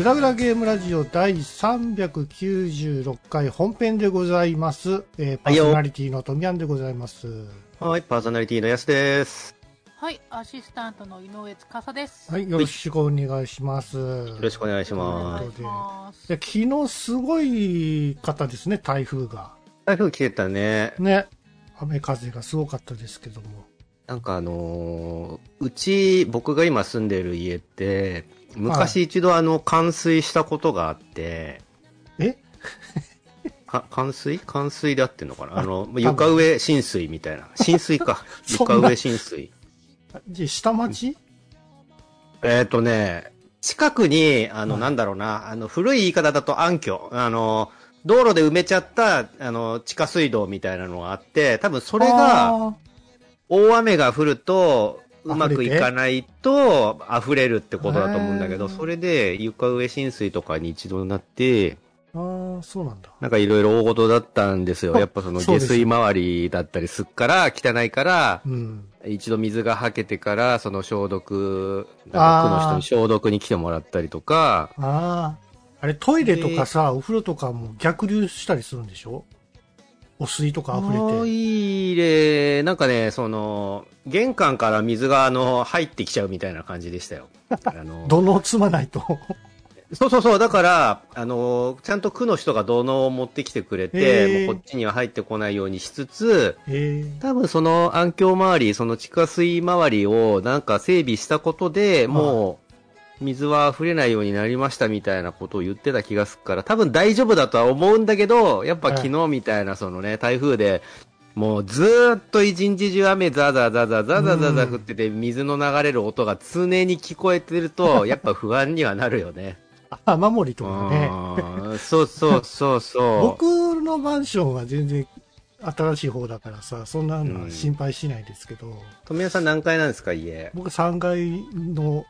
グラグラゲームラジオ第396回本編でございます。えーパーソナリティのトミヤンでございます。はい、パーソナリティのやすです。はい、アシスタントの井上司です。はい、よろしくお願いします。よろしくお願いしおます。で昨日すごい方ですね、台風が。台風来てたね。ね。雨風がすごかったですけども。なんかあのーうち、僕が今住んでる家って、昔一度あの、冠水したことがあって、え？か冠水？冠水であってんのかな？あの、分床上浸水みたいな。浸水か。床上浸水。じ下町？えっ、とね、近くに、あの、はいなんだろうな、あの、古い言い方だと暗渠、あの、道路で埋めちゃった、あの、地下水道みたいなのがあって、多分それが、あ大雨が降ると、うまくいかないと溢れるってことだと思うんだけど、それで床上浸水とかに一度なって、ーあー、そうなんだ。なんかいろいろ大事だったんですよ。あやっぱその下水周りだったりすっから、汚いから、うん。一度水がはけてから、その消毒、区の人に消毒に来てもらったりとか、ああ。あれ、トイレとかさ、お風呂とかも逆流したりするんでしょ？お水とか溢れトて。イレ、なんかね、その、玄関から水があの、入ってきちゃうみたいな感じでしたよ。あの土のを積まないと？そうそうそう、だから、あの、ちゃんと区の人が土のを持ってきてくれて、もうこっちには入ってこないようにしつつ、多分その暗渠周り、その地下水周りをなんか整備したことで、もう、水は溢れないようになりましたみたいなことを言ってた気がするから、多分大丈夫だとは思うんだけど、やっぱ昨日みたいなそのね、台風でもうずっと一日中雨ザーザーザーザーザーザーザー降ってて、水の流れる音が常に聞こえてると、やっぱ不安にはなるよね。雨漏りとかね。そうそうそうそう。僕のマンションは全然新しい方だからさ、そんなのは心配しないですけど、富谷さん何階なんですか、家？僕3階の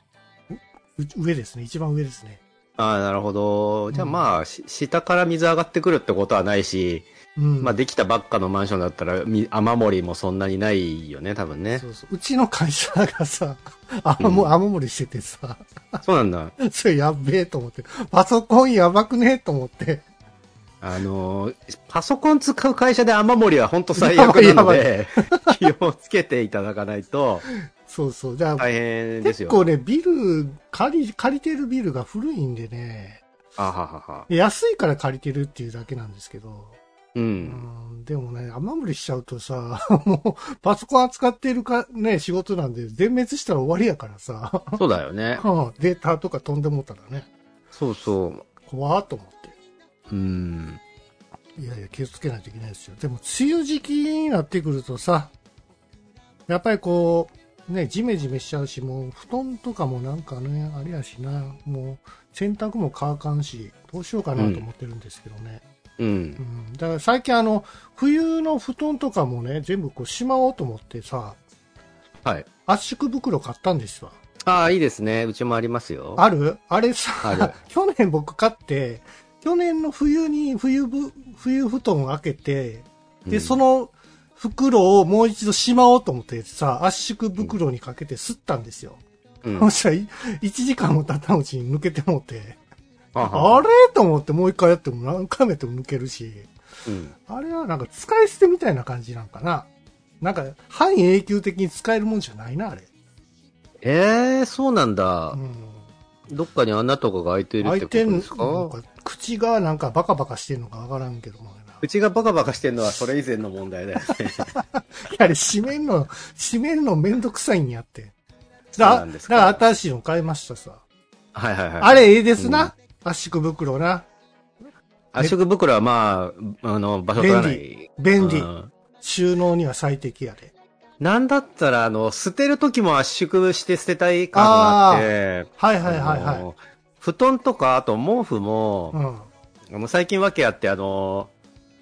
う上ですね。一番上ですね。ああ、なるほど。じゃあうんまあ、し下から水上がってくるってことはないし、うん。まあできたばっかのマンションだったら、み雨漏りもそんなにないよね、多分ねそ。うそう。うちの会社がさ、雨も、うん雨漏りしててさ、そうなんだ。それやっべえと思って、パソコンやばくねえと思って、あのーパソコン使う会社で雨漏りは本当最悪なので、気をつけていただかないとそうそう。だから大変ですよ。結構ね、ビル、借り、借りてるビルが古いんでね、あははは。安いから借りてるっていうだけなんですけど、う。うんん、でもね、雨漏りしちゃうとさ、もう、パソコン扱ってるか、ね、仕事なんで、全滅したら終わりやからさ、そうだよね。うんデータとか飛んでもったらね、そうそう。怖ーっと思って。うん。いやいや、気をつけないといけないですよ。でも、梅雨時期になってくるとさ、やっぱりこう、ね、ジメジメしちゃうし、もう、布団とかもなんかね、あれやしな、もう、洗濯も乾かんし、どうしようかなと思ってるんですけどね。うんう。ん。だから最近あの、冬の布団とかもね、全部こうしまおうと思ってさ、はい。圧縮袋買ったんですわ。ああ、いいですね。うちもありますよ。ある？あれさ、去年僕買って、去年の冬に冬ぶ、冬布団を開けて、で、うんその袋をもう一度しまおうと思ってさ、圧縮袋にかけて吸ったんですよ。うんそしたら、い1時間も経ったうちに抜けてもって、あれ？と思ってもう一回やっても何回もやっても抜けるし、うん。あれはなんか使い捨てみたいな感じなんかな。なんか、半永久的に使えるもんじゃないな、あれ。ええそうなんだう。ん。どっかに穴とかが開いてるってことですか？のか、口がなんかバカバカしてんのかわからんけどもな。口がバカバカしてんのはそれ以前の問題だよね。あれ、閉めんの、閉めんのめんどくさいんやって。だだから新しいの買いましたさ。はいはいはい。あれ、ええですな。圧縮袋な。圧縮袋はまあ、あの、場所取らない。便利。うん収納には最適やで。なんだったら、あの、捨てるときも圧縮して捨てたい感があって、はいはいはいはあの布団とか、あと毛布い。もう、ん。最近わけあって、あの、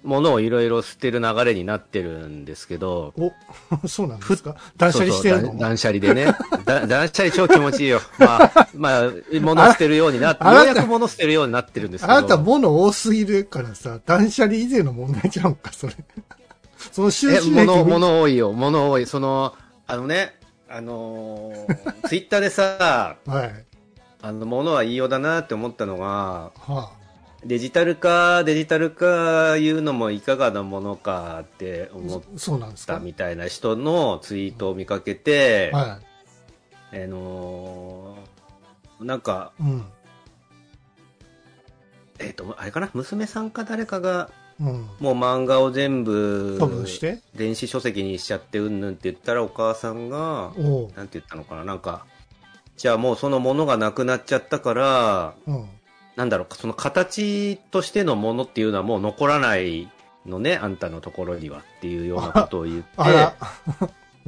ものをいろいろ捨てる流れになってるんですけど、お、そうなんですか？断捨離してるの？断断捨離でね。だ断捨離超気持ちいいよ。まあ、まあ、物捨てるようになって、ようやく物捨てるようになってるんですけど。あなた物多すぎるからさ、断捨離以前の問題ちゃうんか、それ。その収え、支益物、物多いよ。物多い。その、あのね、あのー ツイッターでさ、はい。あの、物はいいようだなって思ったのが、はデジタル化、デジタル化いうのもいかがなものかって思ったみたいな人のツイートを見かけて、はあのーなんか、い。うん。えっ、と、あれかな？娘さんか誰かが、うん。もう漫画を全部、電子書籍にしちゃってうんぬんって言ったらお母さんが。なんて言ったのかな？なんか、じゃあもうそのものがなくなっちゃったから、うん。なんだろう、その形としてのものっていうのはもう残らないのね、あんたのところにはっていうようなことを言って、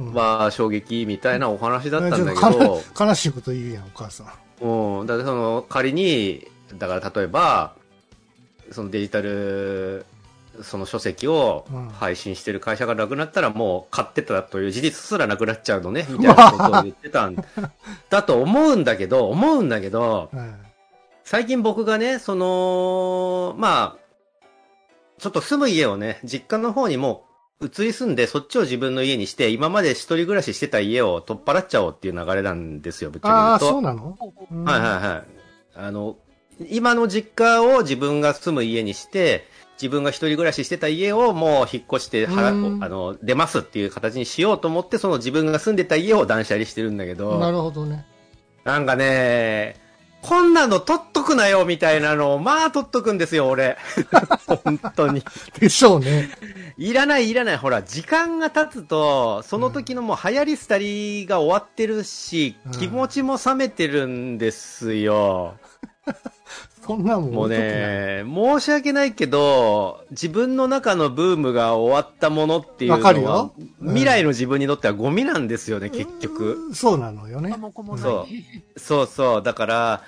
まあ衝撃みたいなお話だったんだけど、と悲しいこと言うやん、お母さん。うん、だからその仮に、だから例えば、そのデジタル、その書籍をうん配信してる会社がなくなったらもう買ってたという事実すらなくなっちゃうのね、みたいなことを言ってたんだと思うんだけど、思うんだけど、はい。最近僕がね、その、まあ、ちょっと住む家をね、実家の方にもう移り住んで、そっちを自分の家にして、今まで一人暮らししてた家を取っ払っちゃおうっていう流れなんですよ、ぶっちああ、ゃけ言うと。そうなの？はいはいはい。あの、今の実家を自分が住む家にして、自分が一人暮らししてた家をもう引っ越してはら、あうんの、出ますっていう形にしようと思って、その自分が住んでた家を断捨離してるんだけど、なるほどね。なんかね、こんなの取っとくなよみたいなのを、まあ取っとくんですよ、俺。本当に。でしょうね。いらないいらない。ほら、時間が経つと、その時のもう流行り廃りが終わってるし、うん気持ちも冷めてるんですよ。そんなもんもうね、申し訳ないけど、自分の中のブームが終わったものっていうのわかるはよ、うん未来の自分にとってはゴミなんですよね、結局。うんそうなのよねあ。もうこもないそうそうそう。だから、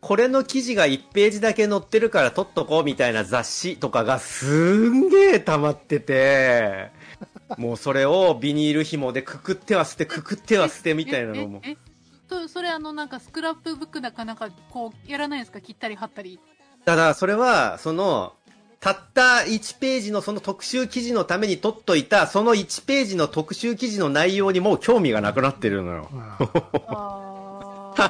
これの記事が1ページだけ載ってるから撮っとこうみたいな雑誌とかがすんげえ溜まってて、もうそれをビニール紐でくくっては捨て、くくっては捨てみたいなのも。そそれあのなんかスクラップブックだかなんかこうやらないんですか？切ったり貼ったり。ただ、それは、その、たった1ページのその特集記事のために撮っといた、その1ページの特集記事の内容にもう興味がなくなってるのよ。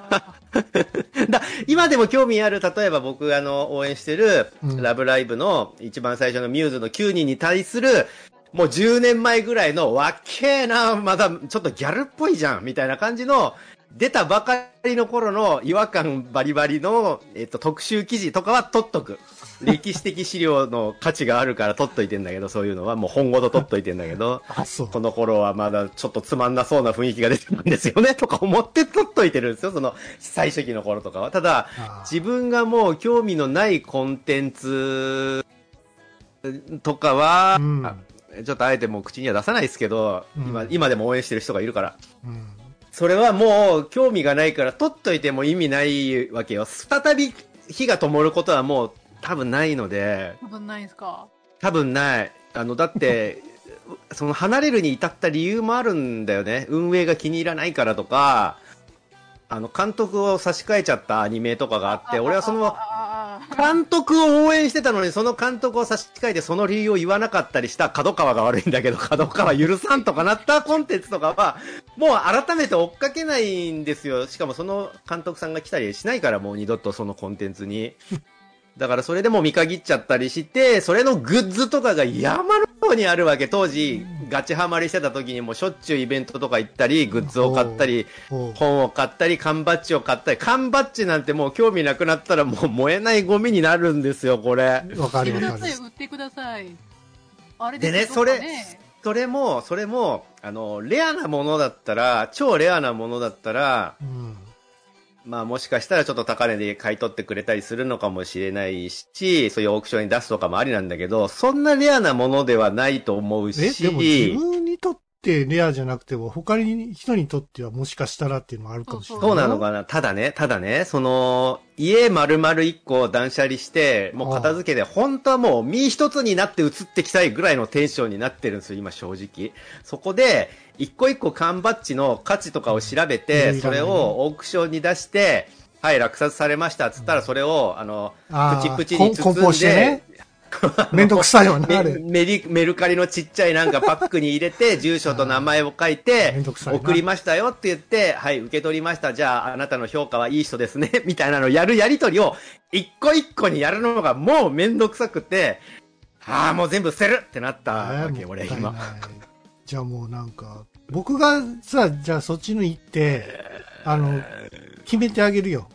だ今でも興味ある、例えば僕があの応援してる、うん。ラブライブの一番最初のミューズの9人に対する、もう10年前ぐらいのわっけえな、まだちょっとギャルっぽいじゃん、みたいな感じの、出たばかりの頃の違和感バリバリの、えっと、特集記事とかは取っとく。歴史的資料の価値があるから取っといてんだけど、そういうのはもう本ごと取っといてんだけど。この頃はまだちょっとつまんなそうな雰囲気が出てるんですよね、とか思って取っといてるんですよ、その最初期の頃とかは。ただ、あ自分がもう興味のないコンテンツとかは、うんあちょっとあえてもう口には出さないですけど、うん今、今でも応援してる人がいるから。うん。それはもう興味がないから取っといても意味ないわけよ。再び火が灯ることはもう多分ないので、多分ないですか？多分ない。あの、だって、その離れるに至った理由もあるんだよね。運営が気に入らないからとか、あの、監督を差し替えちゃったアニメとかがあって、俺はその、監督を応援してたのに、その監督を差し控えてその理由を言わなかったりした角川が悪いんだけど、角川許さんとかなったコンテンツとかは、もう改めて追っかけないんですよ。しかもその監督さんが来たりしないから、もう二度とそのコンテンツに。だからそれでも見限っちゃったりして、それのグッズとかが山のようにあるわけ。当時、ガチハマりしてた時にもしょっちゅうイベントとか行ったり、グッズを買ったり、本を買ったり、缶バッジを買ったり、缶バッジなんてもう興味なくなったらもう燃えないゴミになるんですよ、これ。わか売ってくだるわかるさい。売ってくださいあれでねすよそれそれも、それも、あの、レアなものだったら、超レアなものだったら、うん。まあもしかしたらちょっと高値で買い取ってくれたりするのかもしれないし、そういうオークションに出すとかもありなんだけど、そんなレアなものではないと思う、し、でも自分にとってレアじゃなくても、他に人にとってはもしかしたらっていうのもあるかもしれない。そうなのかなただね、ただね、その、家丸々一個断捨離して、もう片付けで、本当はもう身一つになって移ってきたいぐらいのテンションになってるんですよ、今正直。そこで、一個一個缶バッジの価値とかを調べうて、んそれをオークションに出して、はい、落札されましたっつったら、それを、あの、プチプチに包梱包んでしてね、めんどくさいよね、あメれ。メリメルカリのちっちゃいなんかパックに入れて、住所と名前を書いて送りましたよって言って、はい、受け取りました。じゃあ、あなたの評価はいい人ですね。みたいなのをやるやりとりを、一個一個にやるのがもうめんどくさくて、ああ、もう全部捨てるってなったわけ、えー俺、今。じゃあもうなんか、僕がさ、じゃあそっちの行って、あの、決めてあげるよ。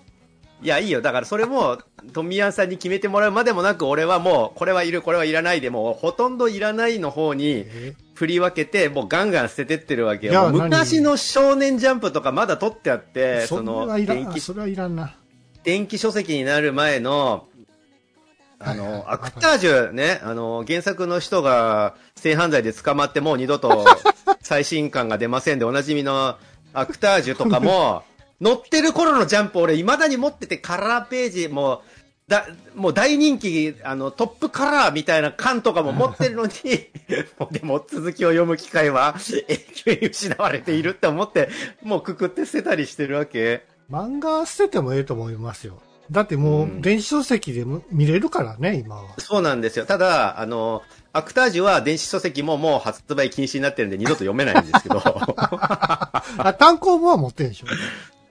いや、いいよ。だからそれも、富谷さんに決めてもらうまでもなく、俺はもう、これはいる、これはいらないで、もう、ほとんどいらないの方に、え？振り分けて、もうガンガン捨ててってるわけよ。昔の少年ジャンプとかまだ取ってあって、その電気それはいらんな。電気書籍になる前の、あの、はいはいアクタージュね、あの、原作の人が性犯罪で捕まってもう二度と 最新刊が出ませんで、おなじみのアクタージュとかも、載ってる頃のジャンプ俺未だに持っててカラーページ、もう、だ、もう大人気、あの、トップカラーみたいな缶とかも持ってるのに、でも続きを読む機会は永久に失われているって思って、もうくくって捨てたりしてるわけ。漫画捨ててもええと思いますよ。だってもう、うん電子書籍でも見れるからね、今は。そうなんですよ。ただ、あの、アクタージュは電子書籍ももう発売禁止になってるんで二度と読めないんですけど、あ、単行本は持ってるでしょ？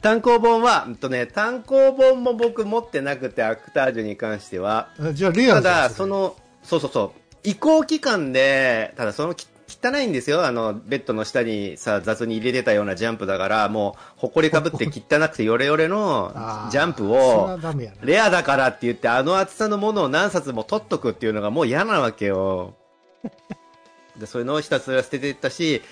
単行本は、うんとね、単行本も僕持ってなくて、アクタージュに関しては。あじゃあレアただ、その、そうそうそう、移行期間で、ただそのき汚いんですよ。あの、ベッドの下にさ、雑に入れてたようなジャンプだから、もう、埃かぶって汚くてヨレヨレのジャンプを。レアだからって言って、あの厚さのものを何冊も取っとくっていうのがもう嫌なわけよ。で、そういうのをひたすら捨てていったし、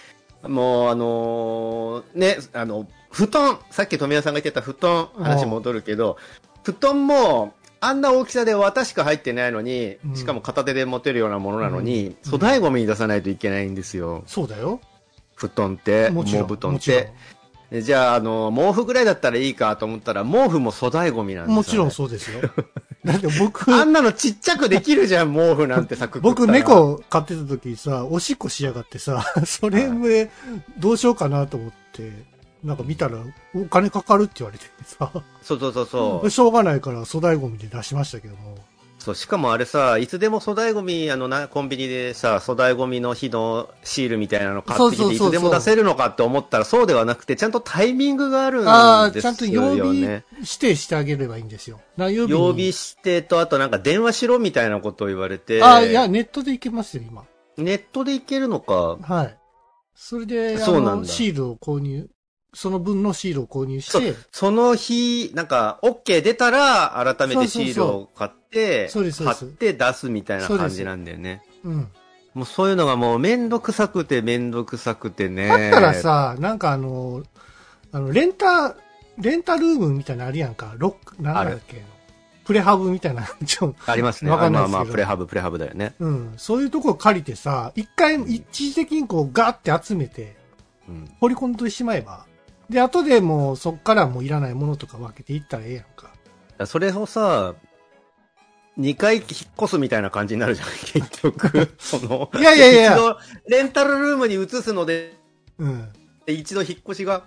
もう、あのーね、あの、布団、さっき富谷さんが言ってた布団、話戻るけど、布団も、あんな大きさで綿しか入ってないのに、うんしかも片手で持てるようなものなのに、うん粗大ゴミに出さないといけないんですよ。そうだよ。布団って、もちろん。毛布団って。でじゃあ、あの、毛布ぐらいだったらいいかと思ったら、毛布も粗大ゴミなんですよ。もちろんそうですよ。だって僕、あんなのちっちゃくできるじゃん、毛布なんてさ、僕猫飼ってた時さ、おしっこしやがってさ、それでどうしようかなと思って、なんか見たらお金かかるって言われてさ、そうそうそうそう。しょうがないから粗大ゴミで出しましたけども。そう、しかもあれさ、いつでも粗大ゴミ、あのな、コンビニでさ、粗大ゴミの日のシールみたいなの買ってきて、いつでも出せるのかって思ったら、そうではなくて、ちゃんとタイミングがあるんですよ、ね。ああ、ちゃんと曜日指定してあげればいいんですよ。な曜日に曜日指定と、あとなんか電話しろみたいなことを言われて。ああ、いや、ネットでいけますよ、今。ネットでいけるのか。はい。それで、あの、そうなんだシールを購入、その分のシールを購入して、、その日、なんか、OK 出たら、改めてシールを買って、そうです貼って出すみたいな感じなんだよね。うん。もうそういうのがもうめんどくさくてめんどくさくてね。だったらさ、なんかあの、あの、レンタ、レンタルームみたいなのあるやんか。ロック、なんだっけ？プレハブみたいな。ちょありますね。わかんないですけどまあまあ、プレハブ、プレハブだよね。うん。そういうとこ借りてさ、一回、一時的にこうガーって集めて、うん。掘り込んでしまえば。で、後でもうそっからもういらないものとか分けていったらええやんか。それをさ、2回引っ越すみたいな感じになるじゃん、結局。その、いやいやいや一度、レンタルルームに移すので、うん。一度引っ越しが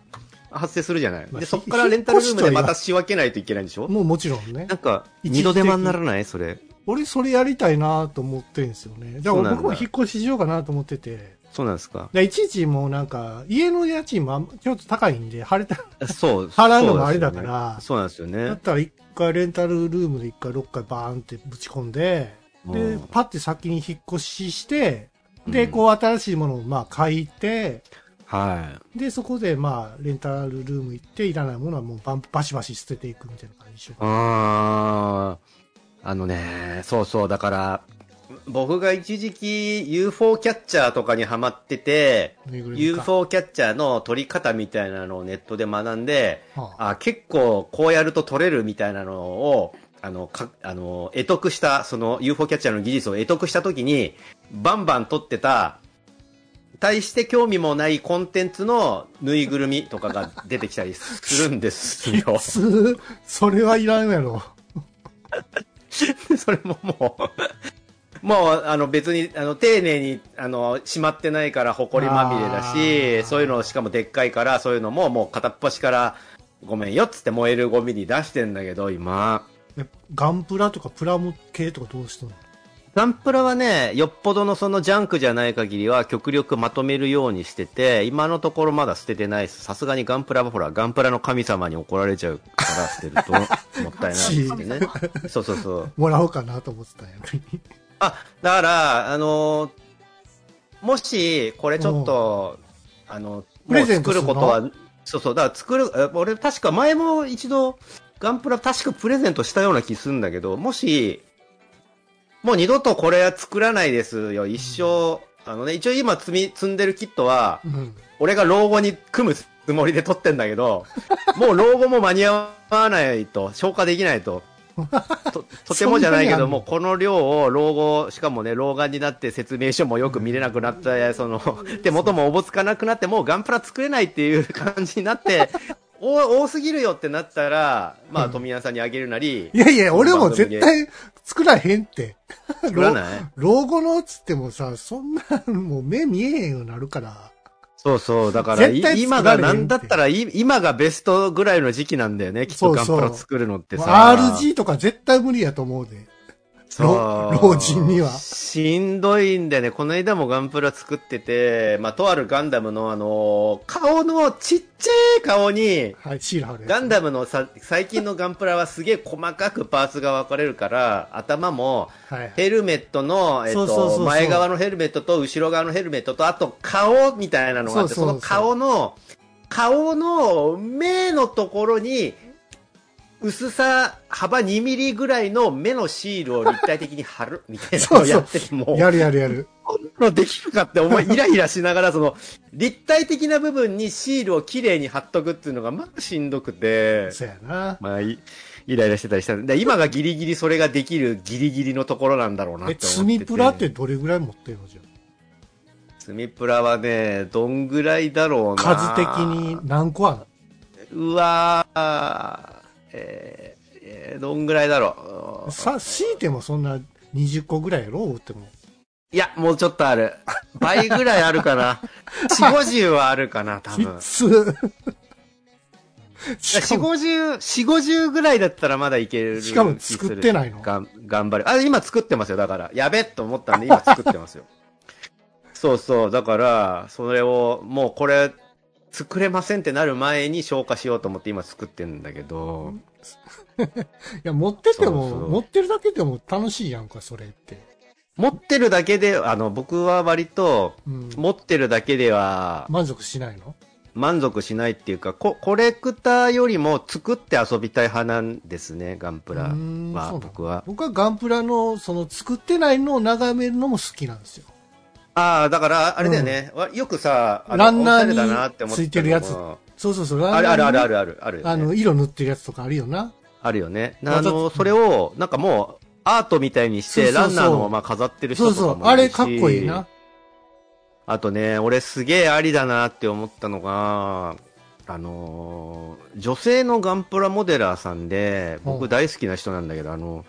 発生するじゃない。まあで、そっからレンタルルームでまた仕分けないといけないんでしょ？もうもちろんねな。んか、二度手間にならない？それ。俺それやりたいなと思ってるんですよね。だから僕も引っ越ししようかなと思ってて。そうなんですか。でいちいちもうなんか、家の家賃もちょっと高いんで、晴れた、そう。払うのもあれだからそうなんですよね。だったら一回レンタルルームで一回6回バーンってぶち込んで、でうん、パッて先に引っ越しして、で、うんこう新しいものをまあ買いて、はい。で、そこでまあレンタルルーム行って、いらないものはもうバンバシバシ捨てていくみたいな感じでしょ。あーあのね、そうそう、だから、僕が一時期 UFO キャッチャーとかにハマってて、UFO キャッチャーの取り方みたいなのをネットで学んで、はああ結構こうやると取れるみたいなのを、あの、か、あの、得得した、その UFO キャッチャーの技術を得得した時に、バンバン取ってた対して興味もないコンテンツのぬいぐるみとかが出てきたりするんですよ。す、それはいらんやろ。それももう、もう、あの別に、あの、丁寧に、あの、しまってないから埃まみれだし、そういうのしかもでっかいから、そういうのももう片っ端から、ごめんよっつって燃えるゴミに出してんだけど、今。えガンプラとかプラモ系とかどうしたの？ガンプラはね、よっぽどのそのジャンクじゃない限りは極力まとめるようにしてて、今のところまだ捨ててないです。さすがにガンプラはほら、ガンプラの神様に怒られちゃうから捨てるともったいないですね。そうそうそう。もらおうかなと思ってたんや。あ、だから、あのーもし、これちょっと、あの、もう作ることは、そうそう、だから作る、え俺確か前も一度、ガンプラ確かプレゼントしたような気するんだけど、もし、もう二度とこれは作らないですよ、一生。あのね、一応今積み、積んでるキットは、うん。俺が老後に組むつもりで取ってんだけど、もう老後も間に合わないと、消化できないと。ととてもじゃないけど、もうこの量を老後、しかもね、老眼になって説明書もよく見れなくなった、その、手元もおぼつかなくなって、もうガンプラ作れないっていう感じになって、お多すぎるよってなったら、まあ、富谷さんにあげるなりい、やいや、俺も絶対作らへんって。作らない？老後のっつってもさ、そんな、もう目見えへんようになるから。そうそう。だから、今がなんだったら、い今がベストぐらいの時期なんだよね。きっとガンプラ作るのってさ。RG とか絶対無理やと思うで。老老人には。しんどいんだよね。この間もガンプラ作ってて、まあ、とあるガンダムのあの、顔のちっちゃい顔に、はい、シール貼るやつガンダムのさ、最近のガンプラはすげえ細かくパーツが分かれるから、頭も、はい。ヘルメットの、前側のヘルメットと後ろ側のヘルメットと、あと顔みたいなのがあって、その顔の、顔の目のところに、薄さ幅2ミリぐらいの目のシールを立体的に貼るみたいなのをやってても、やるやるやる。こんなのできるかって思い、イライラしながら、その、立体的な部分にシールをきれいに貼っとくっていうのが、まあしんどくて、そうやな。まあ、いイライラしてたりしたんで、今がギリギリそれができるギリギリのところなんだろうなってえ、思ってて。積みプラってどれぐらい持ってるのじゃ積みプラはね、どんぐらいだろうな。数的に。何個あるうわー、えーえーどんぐらいだろう？さ、強いてもそんな20個ぐらいやろ？売っても。いや、もうちょっとある。倍ぐらいあるかな。4、50はあるかな、多き分。つ。し4、かも、50、4、50ぐらいだったらまだいける。しかも作ってないの？がん、頑張る。あ、今作ってますよ、だから。やべっと思ったんで、今作ってますよ。そうそう、だから、それを、もうこれ、作れませんってなる前に消化しようと思って今作ってんだけど、いや、持ってても、そうそう持ってるだけでも楽しいやんか、それって。持ってるだけで、あの、僕は割と、うん。持ってるだけでは満足しないの？満足しないっていうか、ココレクターよりも作って遊びたい派なんですね、ガンプラは、僕は。僕はガンプラの、その作ってないのを眺めるのも好きなんですよ。ああ、だから、あれだよね。わよくさ、ランナーについてるやつそうそうそう。あるあるあるある。るある、あるよね、あの、色塗ってるやつとかあるよな。あるよね。あの、それを、なんかもう、アートみたいにして、そうそうそうランナーのまま飾ってる人そうそう。とかもいるしあれかっこいいな。。あとね、俺すげえありだなって思ったのが、あのー女性のガンプラモデラーさんで、うん僕大好きな人なんだけど、あの、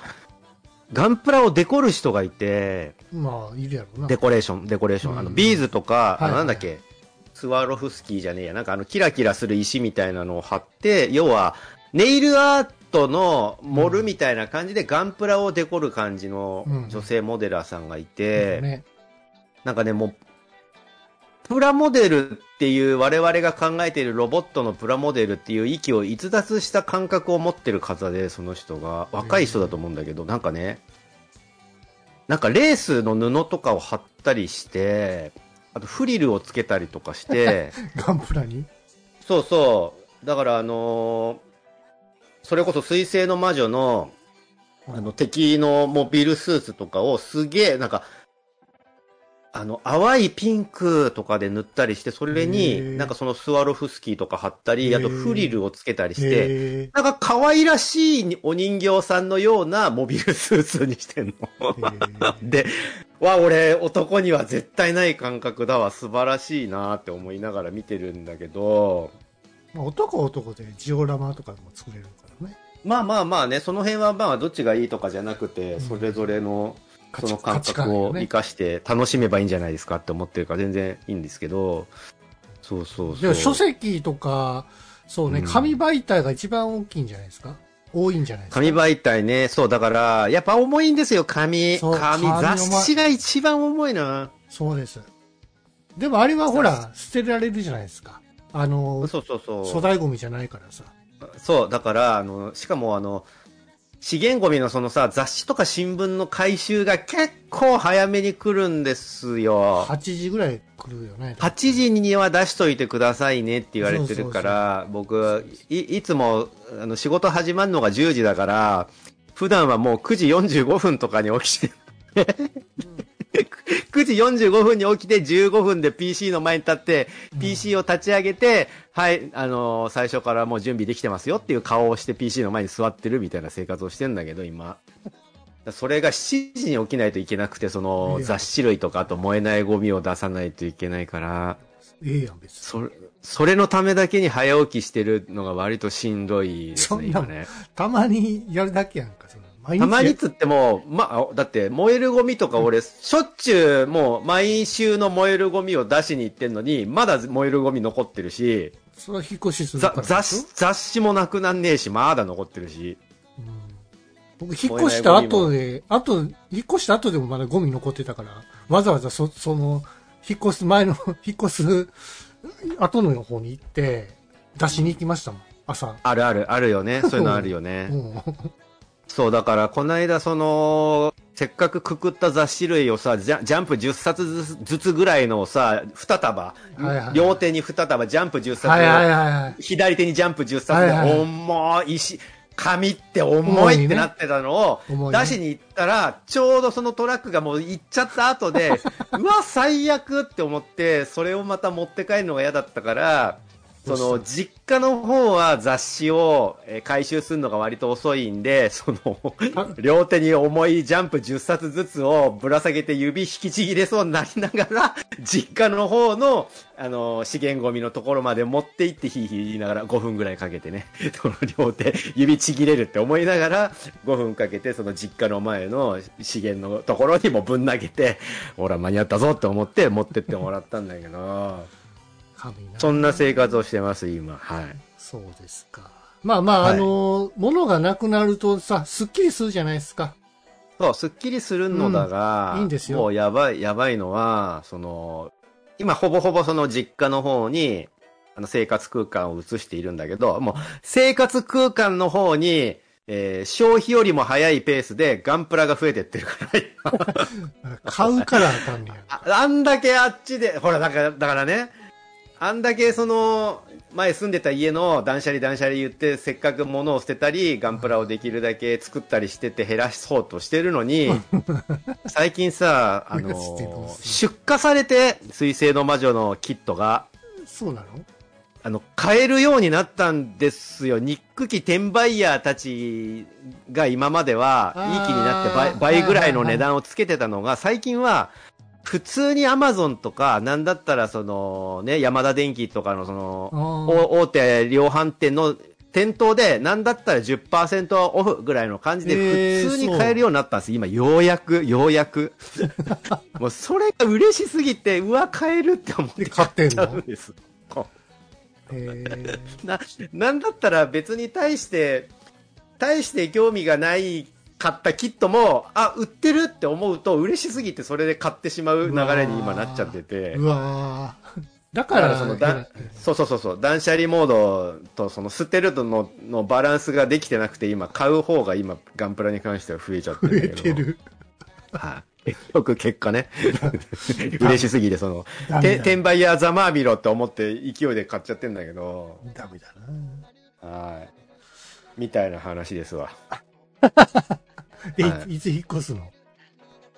ガンプラをデコる人がいて、まあ、いるやろうな。デコレーション、デコレーション。うんあの、ビーズとか、あはいの、なんだっけ、スワロフスキーじゃねえや、なんかあの、キラキラする石みたいなのを貼って、要は、ネイルアートのモルみたいな感じでガンプラをデコる感じのうん女性モデラーさんがいて、ね。なんかね、もう、プラモデルっていう我々が考えているロボットのプラモデルっていう域を逸脱した感覚を持ってる方で、その人が。若い人だと思うんだけど、なんかね、なんかレースの布とかを貼ったりして、あとフリルをつけたりとかして、ガンプラに？そうそう。だからあのーそれこそ水星の魔女の、あの敵のモビルスーツとかをすげえ、なんか、あの、淡いピンクとかで塗ったりして、それに、なんかそのスワロフスキーとか貼ったり、あとフリルをつけたりして、へなんか可愛らしいお人形さんのようなモビルスーツにしてんの。で、わ、俺、男には絶対ない感覚だわ、素晴らしいなって思いながら見てるんだけど、まあ、男は男でジオラマとかも作れるからね。まあまあまあね、その辺はまあどっちがいいとかじゃなくて、うん。それぞれの価値その感覚を生かして楽しめばいいんじゃないですかって思ってるから全然いいんですけど、そうそうそう。でも書籍とか、そうね、うん紙媒体が一番大きいんじゃないですか？多いんじゃないですか？紙媒体ね、そう、だから、やっぱ重いんですよ、紙。紙、雑誌が一番重いな。そうです。でもあれはほら、捨てられるじゃないですか。あの、そうそうそう。粗大ゴミじゃないからさ。そう、だから、あの、しかもあの、資源ゴミのそのさ、雑誌とか新聞の回収が結構早めに来るんですよ。8時ぐらい来るよね。8時には出しといてくださいねって言われてるから、僕い、いつもあの仕事始まるのが10時だから、普段はもう9時45分とかに起きて、9時45分に起きて15分で PC の前に立って、PC を立ち上げて、はい、あのー最初からもう準備できてますよっていう顔をして PC の前に座ってるみたいな生活をしてんだけど、今。それが7時に起きないといけなくて、その雑誌類とかあと燃えないゴミを出さないといけないから、ええやん、別に。それ、それのためだけに早起きしてるのが割としんどいですね、今ね。たまにやるだけやんたまにっつっても、まあ、だって燃えるゴミとか俺、しょっちゅうもう毎週の燃えるゴミを出しに行ってんのに、まだ燃えるゴミ残ってるし、それは引っ越しするざから雑誌、雑誌もなくなんねえし、まだ残ってるし。うん、僕、引っ越した後で、後、引っ越した後でもまだゴミ残ってたから、わざわざそ、その、引っ越す前の、引っ越す後の方に行って、出しに行きましたもん、朝。あるある、あるよね。そういうのあるよね う。ん。そう、だから、この間、その、せっかくくくった雑誌類をさ、ジャジャンプ10冊ずつぐらいのをさ、2束、はいはい両手に2束、ジャンプ10冊、はいはいはいはい。左手にジャンプ10冊で、はいはい重いし、紙って重いってなってたのを、出しに行ったら、ちょうどそのトラックがもう行っちゃった後で、うわ、最悪って思って、それをまた持って帰るのが嫌だったから、その、実家の方は雑誌を回収するのが割と遅いんで、その、両手に重いジャンプ10冊ずつをぶら下げて指引きちぎれそうになりながら、実家の方の、あの、資源ゴミのところまで持って行ってヒーヒー言いながら5分ぐらいかけてね、その両手指ちぎれるって思いながら、5分かけてその実家の前の資源のところにもぶん投げて、ほら間に合ったぞって思って持ってってもらったんだけど、そんな生活をしてます、今。はい。そうですか。まあまあ、はいあの、物がなくなるとさ、すっきりするじゃないですか。そう、すっきりするのだが、うんいいんですよもうやばい、やばいのは、その、今ほぼほぼその実家の方に、あの生活空間を移しているんだけど、もう生活空間の方に、えー消費よりも早いペースでガンプラが増えてってるから、今 買うからあかんねや。ああんだけあっちで、ほら、だから、だからね、あんだけその、前住んでた家の断捨離断捨離言って、せっかく物を捨てたり、ガンプラをできるだけ作ったりしてて減らそうとしてるのに、最近さ、あの出荷されて、水星の魔女のキットが、そうなの？あの、買えるようになったんですよ。ニック機転売ヤーたちが今までは、いい気になって倍ぐらいの値段をつけてたのが、最近は、普通にアマゾンとか、なんだったらその、ね、山田電機とかのその、大手量販店の店頭で、なんだったら10%オフぐらいの感じで、普通に買えるようになったんです。今、ようやく、ようやく。もう、それが嬉しすぎて、うわ、買えるって思ってで買っちゃうんです。な、なんだったら別に対して、対して興味がない買ったキットも、あ、売ってるって思うと嬉しすぎてそれで買ってしまう流れに今なっちゃってて。うわーだか、ららそのだ、そうそうそうそう、断捨離モードとその捨てるののバランスができてなくて今買う方が今ガンプラに関しては増えちゃって増えるんだけど。てる。はい。結局結果ね。嬉しすぎてその、転売ヤーざまあみろって思って勢いで買っちゃってんだけど。ダメだな。はい。みたいな話ですわ。え、はいいつ引っ越すの？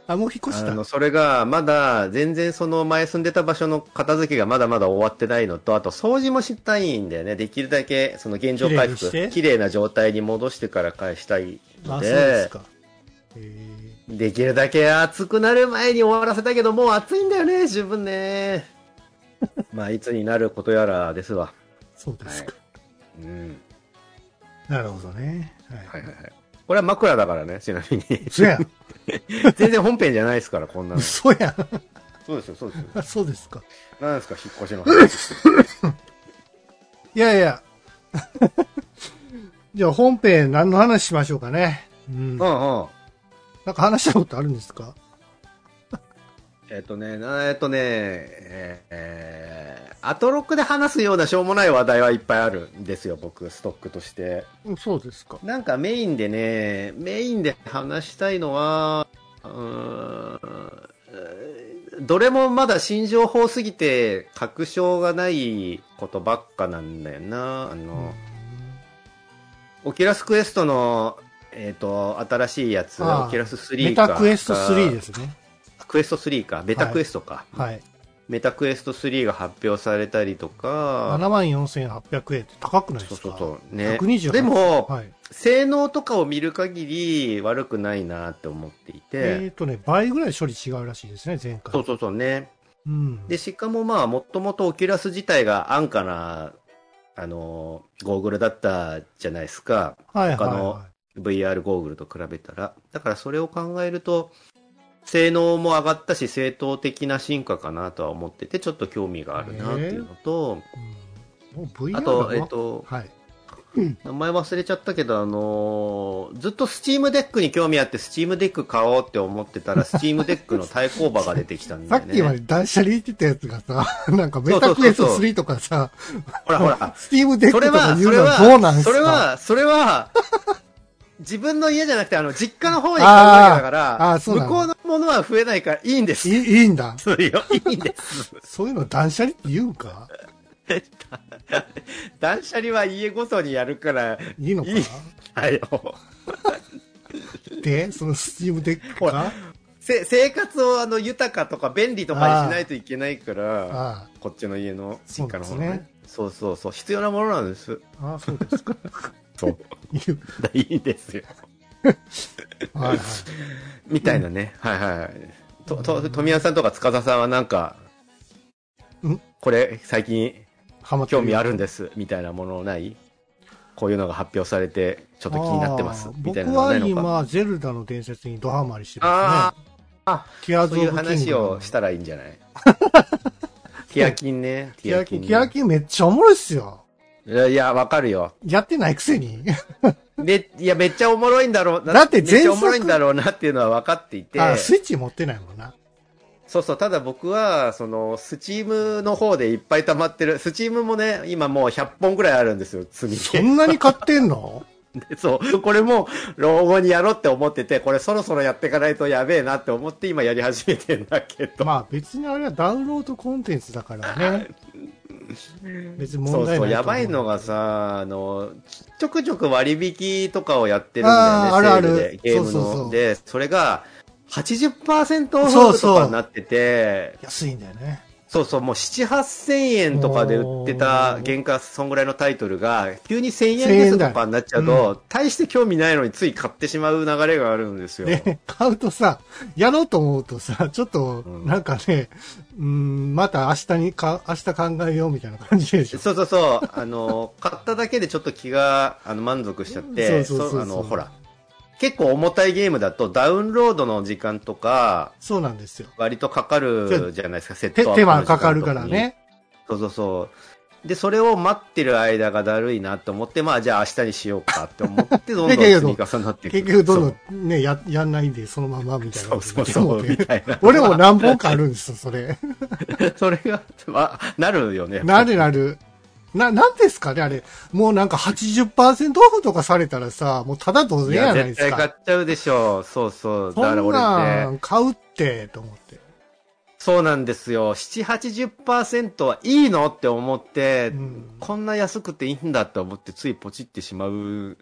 あ、もう引っ越した？あの、それが、まだ、全然その前住んでた場所の片付けがまだまだ終わってないのと、あと掃除もしたいんだよね。できるだけ、その現状回復、綺麗な状態に戻してから返したいあ、そうので、ですか。へできるだけ暑くなる前に終わらせたけど、もう暑いんだよね、十分ね。まあ、いつになることやらですわ。そうですか。うん。なるほどね。は。はいいはいはい。これは枕だからね、ちなみに。嘘やん。全然本編じゃないですから、こんなの。嘘やん。そうですよ、そうですよ。あ そうですか。なんですか、引っ越しの話。いやいや。じゃあ本編何の話しましょうかね。うん。うんうん。なんか話したことあるんですか？えっ、とね、なえっ、とね、えーえーアトロックで話すようなしょうもない話題はいっぱいあるんですよ、僕、ストックとして。うんそうですか。なんかメインでね、メインで話したいのは、うーんえーどれもまだ新情報すぎて確証がないことばっかなんだよな。あの、Oculus Questの、えっ、と、新しいやつ、 Oculus 3か。 Meta Quest 3ですね。 Quest 3か。 Meta Questか。はい。 Meta Quest 3が発表されたりとか、74,800円って高くないですか？そうそうそう。ね。128でも、はい。性能とかを見る限り悪くないなって思っていて、えっ、とね、倍ぐらい処理違うらしいですね、前回。そうそうそうね。うん。で、しかもまあ、もともと Oculus自体が安価な、あの、ゴーグルだったじゃないですか。はいはい、他のは VR ゴーグルと比べたら。だからそれを考えると、性能も上がったし、正統的な進化かなとは思ってて、ちょっと興味があるなっていうのと、あと、はえっ、と、はい。名前忘れちゃったけど、あのーずっと Steam Deckに興味あって、 Steam Deck買おうって思ってたら、 Steam Deckの対抗馬が出てきたんだよね。さっきまで断捨離言ってたやつがさ、なんか Meta Quest 3とかさ、ほらほら。Steam Deck とかそれは、言のはそうれは、どうなんですか？それは、それは、自分の家じゃなくて、あの、実家の方に買うわけだから、向こうのものは増えないからいいんです。いいいいんだ。そうよ、いいんです。そういうの断捨離って言うんか？断捨離は家ごとにやるから、いいのか？いいだよ。で、その Steam Deck ほかせ生活をあの豊かとか便利とかにしないといけないから、あこっちの家の実家の方のねそう。そうそうそう、必要なものなんです。あ、ああ、そうですか。そういいん ですよ。はいはい。みたいなね。はいはい。と、と、富谷さんとか塚田さんはなんか、ん？これ最近興味あるんです、みたいなものない？こういうのが発表されて、ちょっと気になってますみたいな僕はのないのか？今、ゼルダの伝説にドハマりしてまあすね。あ、ティアーズ・そういう話グをしたらいいんじゃない？ティアキンね。ティアキン、ねティアキンめっちゃおもろいっすよ。いや、いやわかるよ。やってないくせに。め、いや、めっちゃおもろいんだろうな。だってめっちゃおもろいんだろうなっていうのは分かっていて。あ、スイッチ持ってないもんな。そうそう、ただ僕は、その、スチームの方でいっぱい溜まってる。スチームもね、今もう100本くらいあるんですよ、積みそんなに買ってんの？でそう、これも老後にやろうって思ってて、これそろそろやっていかないとやべえなって思って今やり始めてんだけど。まあ別にあれはダウンロードコンテンツだからね。別に問題ないそうそう、やばいのがさ、あの、ちょくちょく割引とかをやってるんだよね、あーあるあるセールで、ゲームの。そうそうそうで、それが、80%オフそうそうとかになってて、安いんだよね。そうそう、もう7、8000円とかで売ってた原価そんぐらいのタイトルが、急に1000円ですとかになっちゃう1000円と、大して興味ないのについ買ってしまう流れがあるんですよ。で、買うとさ、やろうと思うとさ、ちょっとう、んなんかね、うん、また明日にか、明日考えようみたいな感じでしょ。そうそうそう。あの、買っただけでちょっと気が、あの、満足しちゃって、そうそうそうそうあの、ほら、結構重たいゲームだとダウンロードの時間とか、そうなんですよ。割とかかるじゃないですか、セッ手、トアップ手間かかるからね。そうそうそう。で、それを待ってる間がだるいなと思って、まあ、じゃあ明日にしようかって思って、どんどん積み重なっていく。結局どんどそんね、や、やんないんで、そのままみたいなそうそうそう、みたいな。俺も何本かあるんですよ、それ。それが、まあ、なるよね。なるなる。な、なんですかねあれ。もうなんか80%オフとかされたらさ、もうただ同いや、然やないですか。絶対買っちゃうでしょう。そうそう。だから俺ねなん、買うって、と思って。そうなんですよ。7、80%はいいのって思って、うんこんな安くていいんだって思ってついポチってしまう。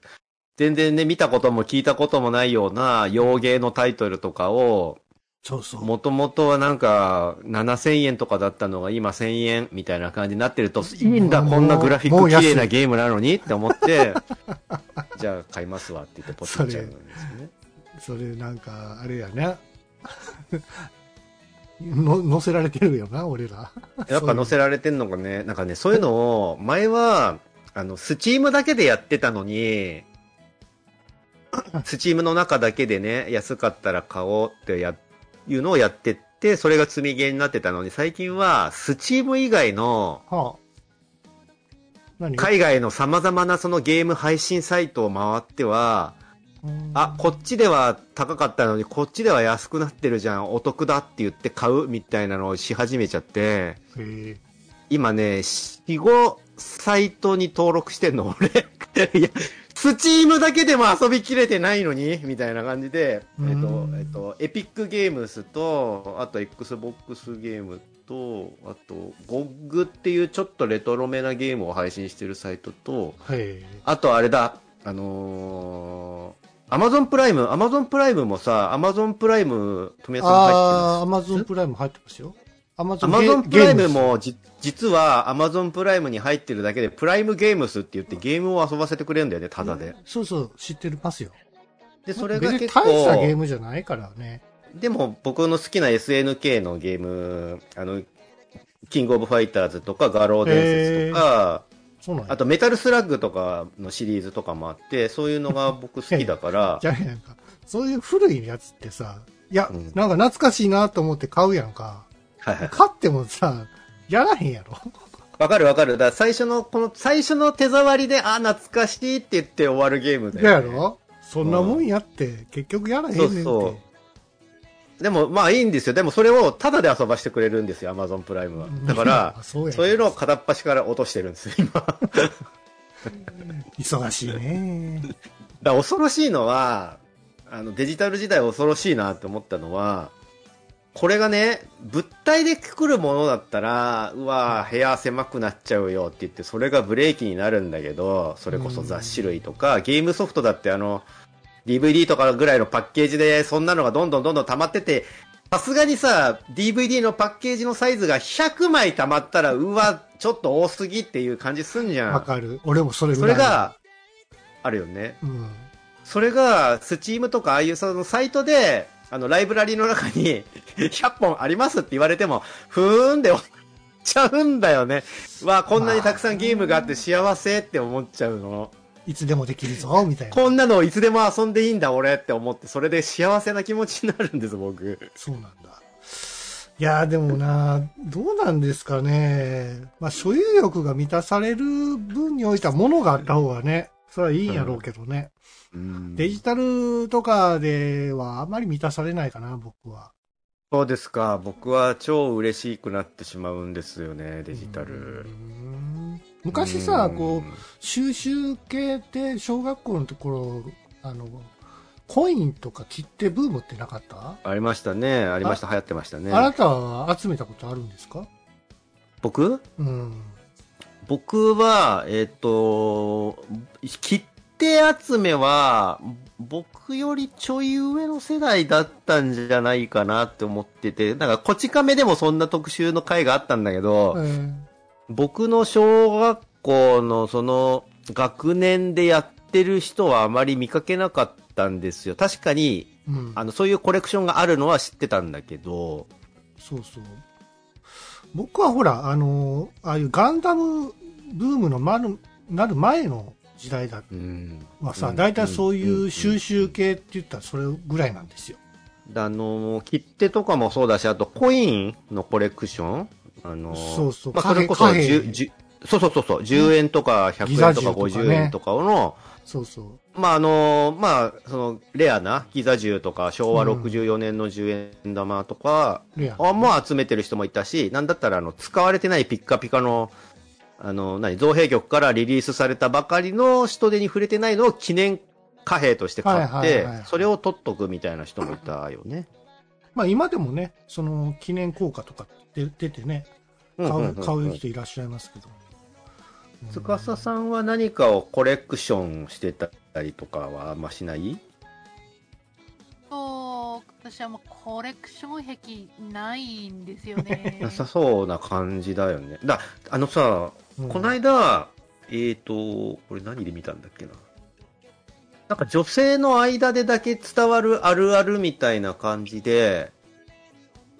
全然ね、見たことも聞いたこともないような洋芸のタイトルとかを、そうそう。もともとはなんか7000円とかだったのが今1000円みたいな感じになってると、いいんだ、こんなグラフィック綺麗なゲームなのにって思って、じゃあ買いますわって言ってポチっちゃうんですよね。それなんか、あれやね。の載せられてるよな、俺ら。やっぱ載せられてんのかね。なんかね、そういうのを、前は、あの、スチームだけでやってたのに、スチームの中だけでね、安かったら買おうってや、いうのをやってって、それが積みゲーになってたのに、最近は、スチーム以外の、はあ。何？海外の様々なそのゲーム配信サイトを回っては、うんあ、こっちでは高かったのに、こっちでは安くなってるじゃん、お得だって言って買うみたいなのをし始めちゃって、今ね、4、5サイトに登録してんの、俺。いや、スチームだけでも遊びきれてないのに？みたいな感じで、えっとうん、えっと、エピックゲームスと、あと Xbox ゲームと、あと、GOG っていうちょっとレトロめなゲームを配信してるサイトと、あとあれだ、あのー、アマゾンプライム、アマゾンプライムもさ、アマゾンプライム、富谷さん入ってます？ああ、アマゾンプライム入ってますよ。アマゾンプライムもじ、実はアマゾンプライムに入ってるだけで、プライムゲームスって言ってゲームを遊ばせてくれるんだよね、タダで。そうそう、知ってますよ。で、それが結大したゲー構、ムじゃないからね。でも僕の好きな SNK のゲーム、あの、キングオブファイターズとか、ガロー伝説とか、そうなんやあとメタルスラッグとかのシリーズとかもあって、そういうのが僕好きだから じ、ゃあなんか、そういう古いやつってさ、いや、うんなんか懐かしいなと思って買うやんか。はいはい。買ってもさ、やらへんやろ。わかるわかる。だから最初の、この最初の手触りで、あ、懐かしいって言って終わるゲームだよ、ね。やろ？そんなもんやって、結局やらへんねんって。そうそうでも、まあいいんですよ。でもそれをタダで遊ばしてくれるんですよ、アマゾンプライムは。だから あ、そうやそういうのを片っ端から落としてるんですよ、今。忙しいね。ら恐ろしいのは、あの、デジタル時代恐ろしいなって思ったのは、これがね、物体で来るものだったら、うわ部屋狭くなっちゃうよって言って、それがブレーキになるんだけど、それこそ雑誌類とか、ゲームソフトだってあの、DVD とかぐらいのパッケージで、そんなのがどんどんどんどん溜まってて、さすがにさ、DVD のパッケージのサイズが100枚溜まったら、うわ、ちょっと多すぎっていう感じすんじゃん。わかる。俺もそれぐそらい。れが、あるよね。うん。それが、スチームとかああいうそのサイトで、あの、ライブラリの中に 100本ありますって言われても、ふーんで終わっちゃうんだよね。わあ、こんなにたくさんゲームがあって幸せって思っちゃうの。いつでもできるぞ、みたいな。こんなのいつでも遊んでいいんだ俺って思って、それで幸せな気持ちになるんです、僕。そうなんだ。いやーでもな、どうなんですかね。まあ、所有欲が満たされる分においては物があった方がね、それはいいんやろうけどね。デジタルとかではあまり満たされないかな、僕は。そうですか。僕は超嬉しくなってしまうんですよね、デジタうル。ん昔さ、うんこう、収集系って小学校のところ、あの、コインとか切手ブームってなかった、ありましたね。ありました。流行ってましたね。あなたは集めたことあるんですか？僕？うん。僕は、えっ、と、切手集めは、僕よりちょい上の世代だったんじゃないかなって思ってて、なんか、こち亀でもそんな特集の回があったんだけど、えー僕の小学校のその学年でやってる人はあまり見かけなかったんですよ。確かに、うん。あの、そういうコレクションがあるのは知ってたんだけど、そうそう。僕はほら、あの、ああいうガンダムブームのまるなる前の時代だ。うん。はさ、うん大体そういう収集系って言ったらそれぐらいなんですよ。あの、切手とかもそうだし、あとコインのコレクション。あの、そうそう。まあ、それこそ貨幣10、10そうそうそうそう、10円とか100円とかギザ銃とかね。50円とかの、そうそう。まああの、まあ、その、レアなギザ銃とか、昭和うん。64年の10円玉とか、レア。あもう集めてる人もいたし、なんだったら、あの、使われてないピッカピカの、あの、何、造幣局からリリースされたばかりの人手に触れてないのを記念貨幣として買ってそれを取っとくみたいな人もいたよね。まあ今でもね、その記念硬貨とか出出てね、買う、買う人いらっしゃいますけど。うん司さんは何かをコレクションしてたりとかはあんましない？そう、私はもうコレクション癖ないんですよね。なさそうな感じだよね。だ、あのさ、うんこないだ、えーと、これ何で見たんだっけな。なんか女性の間でだけ伝わるあるあるみたいな感じで、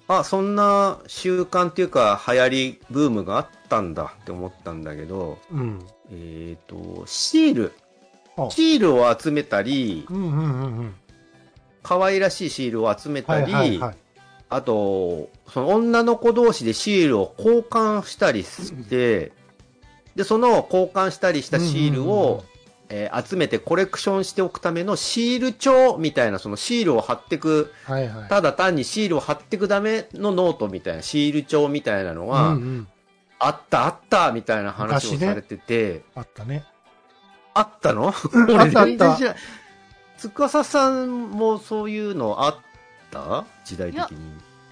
あ、そんな習慣っていうか流行りブームがあったんだって思ったんだけど、うん。えっ、と、シール。あシールを集めたり、うんうんうんうん。可愛らしいシールを集めたはいり、はいはい。あと、その女の子同士でシールを交換したりして、で、その交換したりしたシールうんうんうんを、えー集めてコレクションしておくためのシール帳みたいな、そのシールを貼ってく、はいはい。ただ単にシールを貼ってくためのノートみたいな、シール帳みたいなのうが、んうん。あったあったみたいな話をされてて、あったね。あったの？あ 俺ったあった全然知らない。つかささんもそういうのあった？時代的に。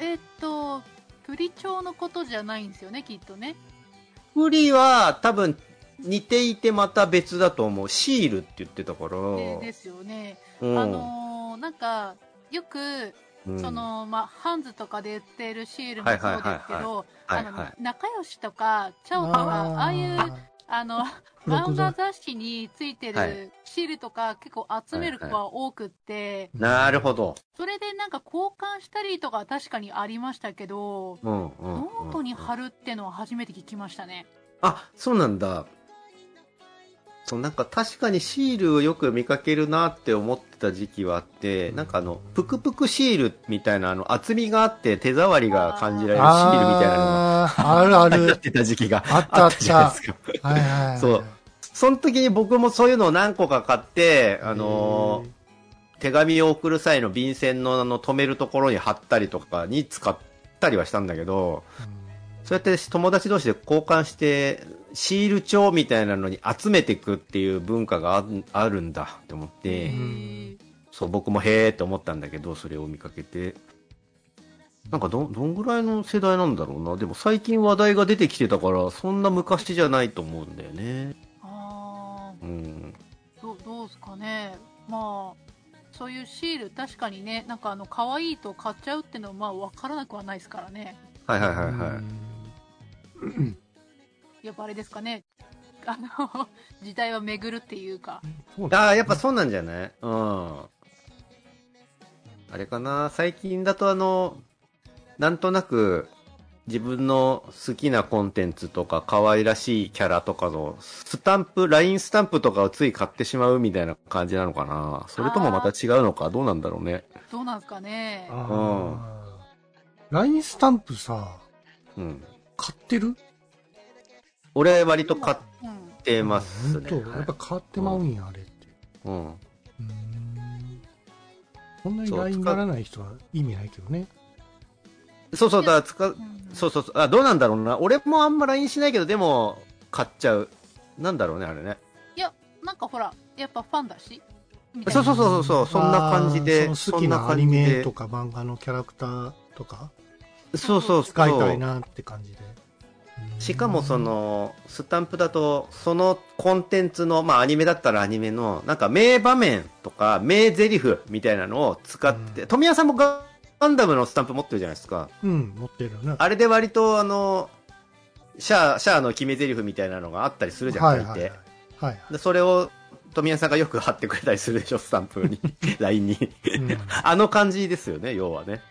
えっと、プリ帳のことじゃないんですよね、きっとね。フリは多分似ていてまた別だと思う。シールって言ってたから。でですよね。うんあのーなんか、よく、うんその、まあ、ハンズとかで売ってるシールもそうですけど、はいあの、はい仲良しとか、チャオとか、ああいう、あの、漫画雑誌についてはいるシールとか結構集める子が多くって、なるほど。それでなんか交換したりとかは確かにありましたけど、うんうんうんノートに貼るってのは初めて聞きましたね。あ、そうなんだ。そう、なんか確かにシールをよく見かけるなって思ってた時期はあって、なんかあの、ぷくぷくシールみたいな、あの、厚みがあって手触りが感じられるシールみたいなのがあるあ流行っる。てた時期があったあったじゃないですか。はいはいはい。そうその時に僕もそういうのを何個か買って、あのー手紙を送る際の便箋のあの止めるところに貼ったりとかに使ったりはしたんだけど、そうやって友達同士で交換して、シール帳みたいなのに集めていくっていう文化がああるんだって思って、んそう、僕もへーって思ったんだけど、それを見かけて。なんかど、どんぐらいの世代なんだろうな。でも最近話題が出てきてたから、そんな昔じゃないと思うんだよね。あうん。ーどうどうですかね。まあ、そういうシール確かにね、なんかあの、可愛いと買っちゃうってのはまあ分からなくはないですからね。はいはいはいはい。やっぱあれですかね。あの、時代は巡るっていうか。そうだああ、やっぱそうなんじゃないうん。あれかな最近だとあの、なんとなく、自分の好きなコンテンツとか可愛らしいキャラとかのスタンプ、LINE スタンプとかをつい買ってしまうみたいな感じなのかなそれともまた違うのかどうなんだろうね。どうなんですかね。あー LINE スタンプさ、うん。買ってる？俺割と買っうん。てますね。本当？やっぱ買ってまうんや、あれって。うん。うーんそんなにそう LINE ならない人は意味ないけどね。そうそう、だから使う、うんそうそうそう。あ、どうなんだろうな。俺もあんま LINE しないけど、でも、買っちゃう。なんだろうね、あれね。いや、なんかほら、やっぱファンだし。そうそうそうそう、そんな感じで。好きなアニメとか漫画のキャラクターとかそうそうそう。使いたいなって感じで。しかもその、スタンプだと、そのコンテンツの、まあアニメだったらアニメの、なんか名場面とか、名台詞みたいなのを使って、富谷さんもガガンダムのスタンプ持ってるじゃないですか。うん、持ってるよね。あれで割とあの、シャア、シャアの決め台詞みたいなのがあったりするじゃん、書いて。はいはいはい。はい。でそれを、富谷さんがよく貼ってくれたりするでしょ、スタンプに。LINE に。うんあの感じですよね、要はね。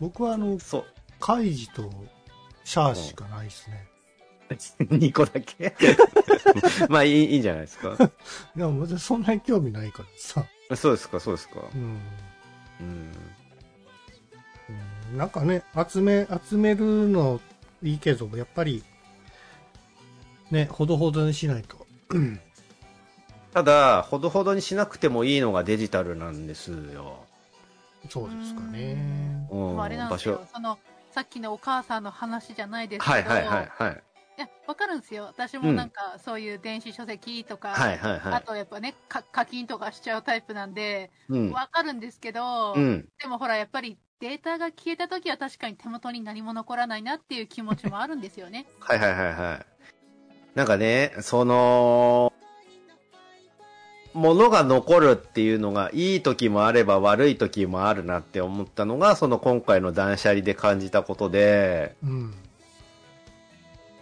僕はあの、そう。カイジとシャアしかないですね。2個だけ まあいいいいんじゃないですか。でも別にそんなに興味ないからさ。そうですか、そうですか。うん。うん。うんなんかね、集め、集めるのいいけど、やっぱり、ね、ほどほどにしないと。ただ、ほどほどにしなくてもいいのがデジタルなんですよ。そうですかね。うん、まああれなん場所ですよ。。その、さっきのお母さんの話じゃないですけど、はいはいはいはい。わかるんですよ。私もなんか、そういう電子書籍とか、はいはいはい。あとやっぱね、か課金とかしちゃうタイプなんで、うん。わかるんですけど、うん。でもほら、やっぱりデータが消えた時は確かに手元に何も残らないなっていう気持ちもあるんですよね。はいはいはいはい。なんかね、その、ものが残るっていうのがいい時もあれば悪い時もあるなって思ったのが、その今回の断捨離で感じたことで、うん。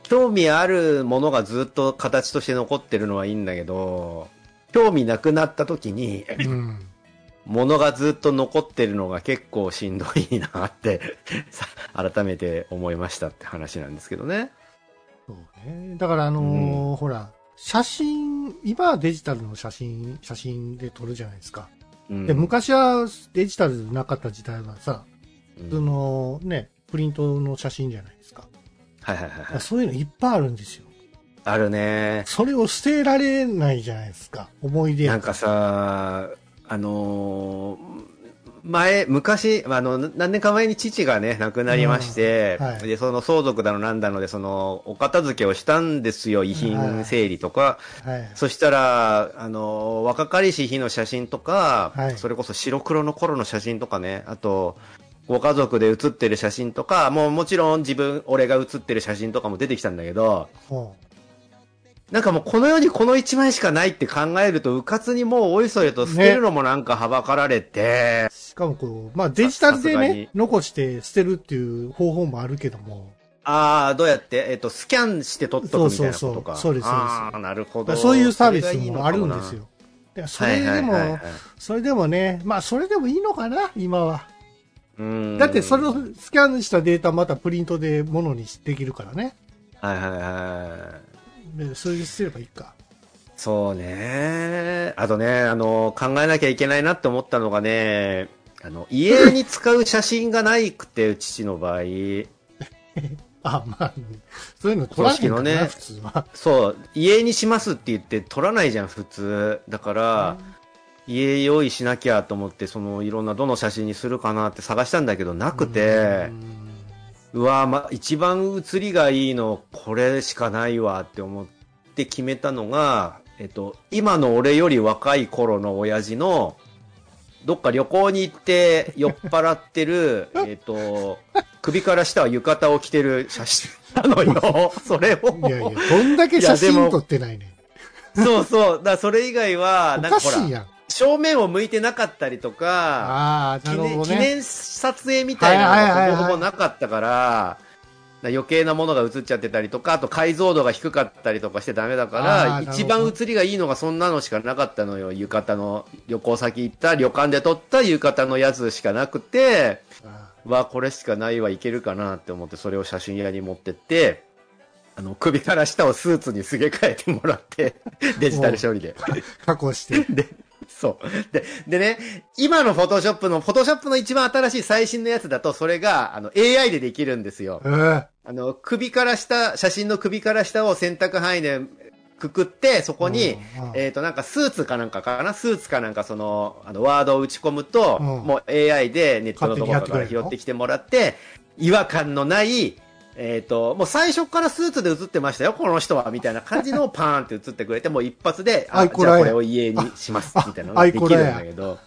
興味あるものがずっと形として残ってるのはいいんだけど、興味なくなった時に、うん。物がずっと残ってるのが結構しんどいなって、さ改めて思いましたって話なんですけどね。そうね。だからあのーほら、写真、今はデジタルの写真、写真で撮るじゃないですか。うんで、昔はデジタルなかった時代はさ、うんそのね、プリントの写真じゃないですか。はいはいはいはい。そういうのいっぱいあるんですよ。あるね。それを捨てられないじゃないですか。思い出なんかさ、あのー前、昔、あの、何年か前に父がね、亡くなりまして、うんはいで、その相続だのなんだので、その、お片付けをしたんですよ、遺品整理とか。はい。そしたら、あの、若かりし日の写真とか、はいそれこそ白黒の頃の写真とかね、あと、ご家族で写ってる写真とか、もうもちろん自分、俺が写ってる写真とかも出てきたんだけど、ほなんかもうこの世にこの一枚しかないって考えると、うかつにもうおいそれと捨てるのもなんかはばかられて、うしかもこう、まあデジタルでね、残して捨てるっていう方法もあるけども、ああ、どうやって、えっ、と、スキャンして撮っとくみたいなことか。そうそうそうそうですそうですああ、なるほど。そういうサービスもあるんです。よ。でそれではいはいはいはいも、それでもね、まあそれでもいいのかな、今は。うんだってそれをスキャンしたデータまたプリントでものにできるからね。はいはいはい。でそれで捨てればいいか。そうね。あとね、あの、考えなきゃいけないなって思ったのがね、あの、家に使う写真がないくて、父の場合。あ、まあ、そういうの取らないのね普通は。そう、家にしますって言って撮らないじゃん、普通。だから、家用意しなきゃと思って、その、いろんなどの写真にするかなって探したんだけど、なくて、うわま、一番写りがいいの、これしかないわって思って決めたのが、えっと、今の俺より若い頃の親父の、どっか旅行に行って酔っ払ってる、えっと、首から下は浴衣を着てる写真なのよ。それを。いやいや、どんだけ写真撮ってないねそうそう。だそれ以外は、ん。おなんかほら、かしいやん。正面を向いてなかったりとか、ね。記念撮影みたいなのがほぼほぼなかったから、余計なものが映っちゃってたりとか、あと解像度が低かったりとかしてダメだから、一番映りがいいのがそんなのしかなかったのよ。浴衣の、旅行先行った旅館で撮った浴衣のやつしかなくて、あわ、これしかないわ、いけるかなって思って、それを写真屋に持ってって、あの、首から下をスーツにすげ替えてもらって、デジタル処理で。ー加工して。で、そう。で、でね、今のフォトショップの、フォトショップの一番新しい最新のやつだと、それが、あの、AI でできるんですよ。え。ー。あの、首から下、写真の首から下を選択範囲でくくって、そこに、えっ、と、なんかスーツかなんかかな？スーツかなんかその、あの、ワードを打ち込むと、うん。もう AI でネットのところから拾ってきてもらって、違和感のない、えっ、と、もう最初からスーツで写ってましたよ、この人は、みたいな感じのをパーンって写ってくれて、もう一発で、あ、じゃあこれを家にしますあ、みたいなのができるんだけど、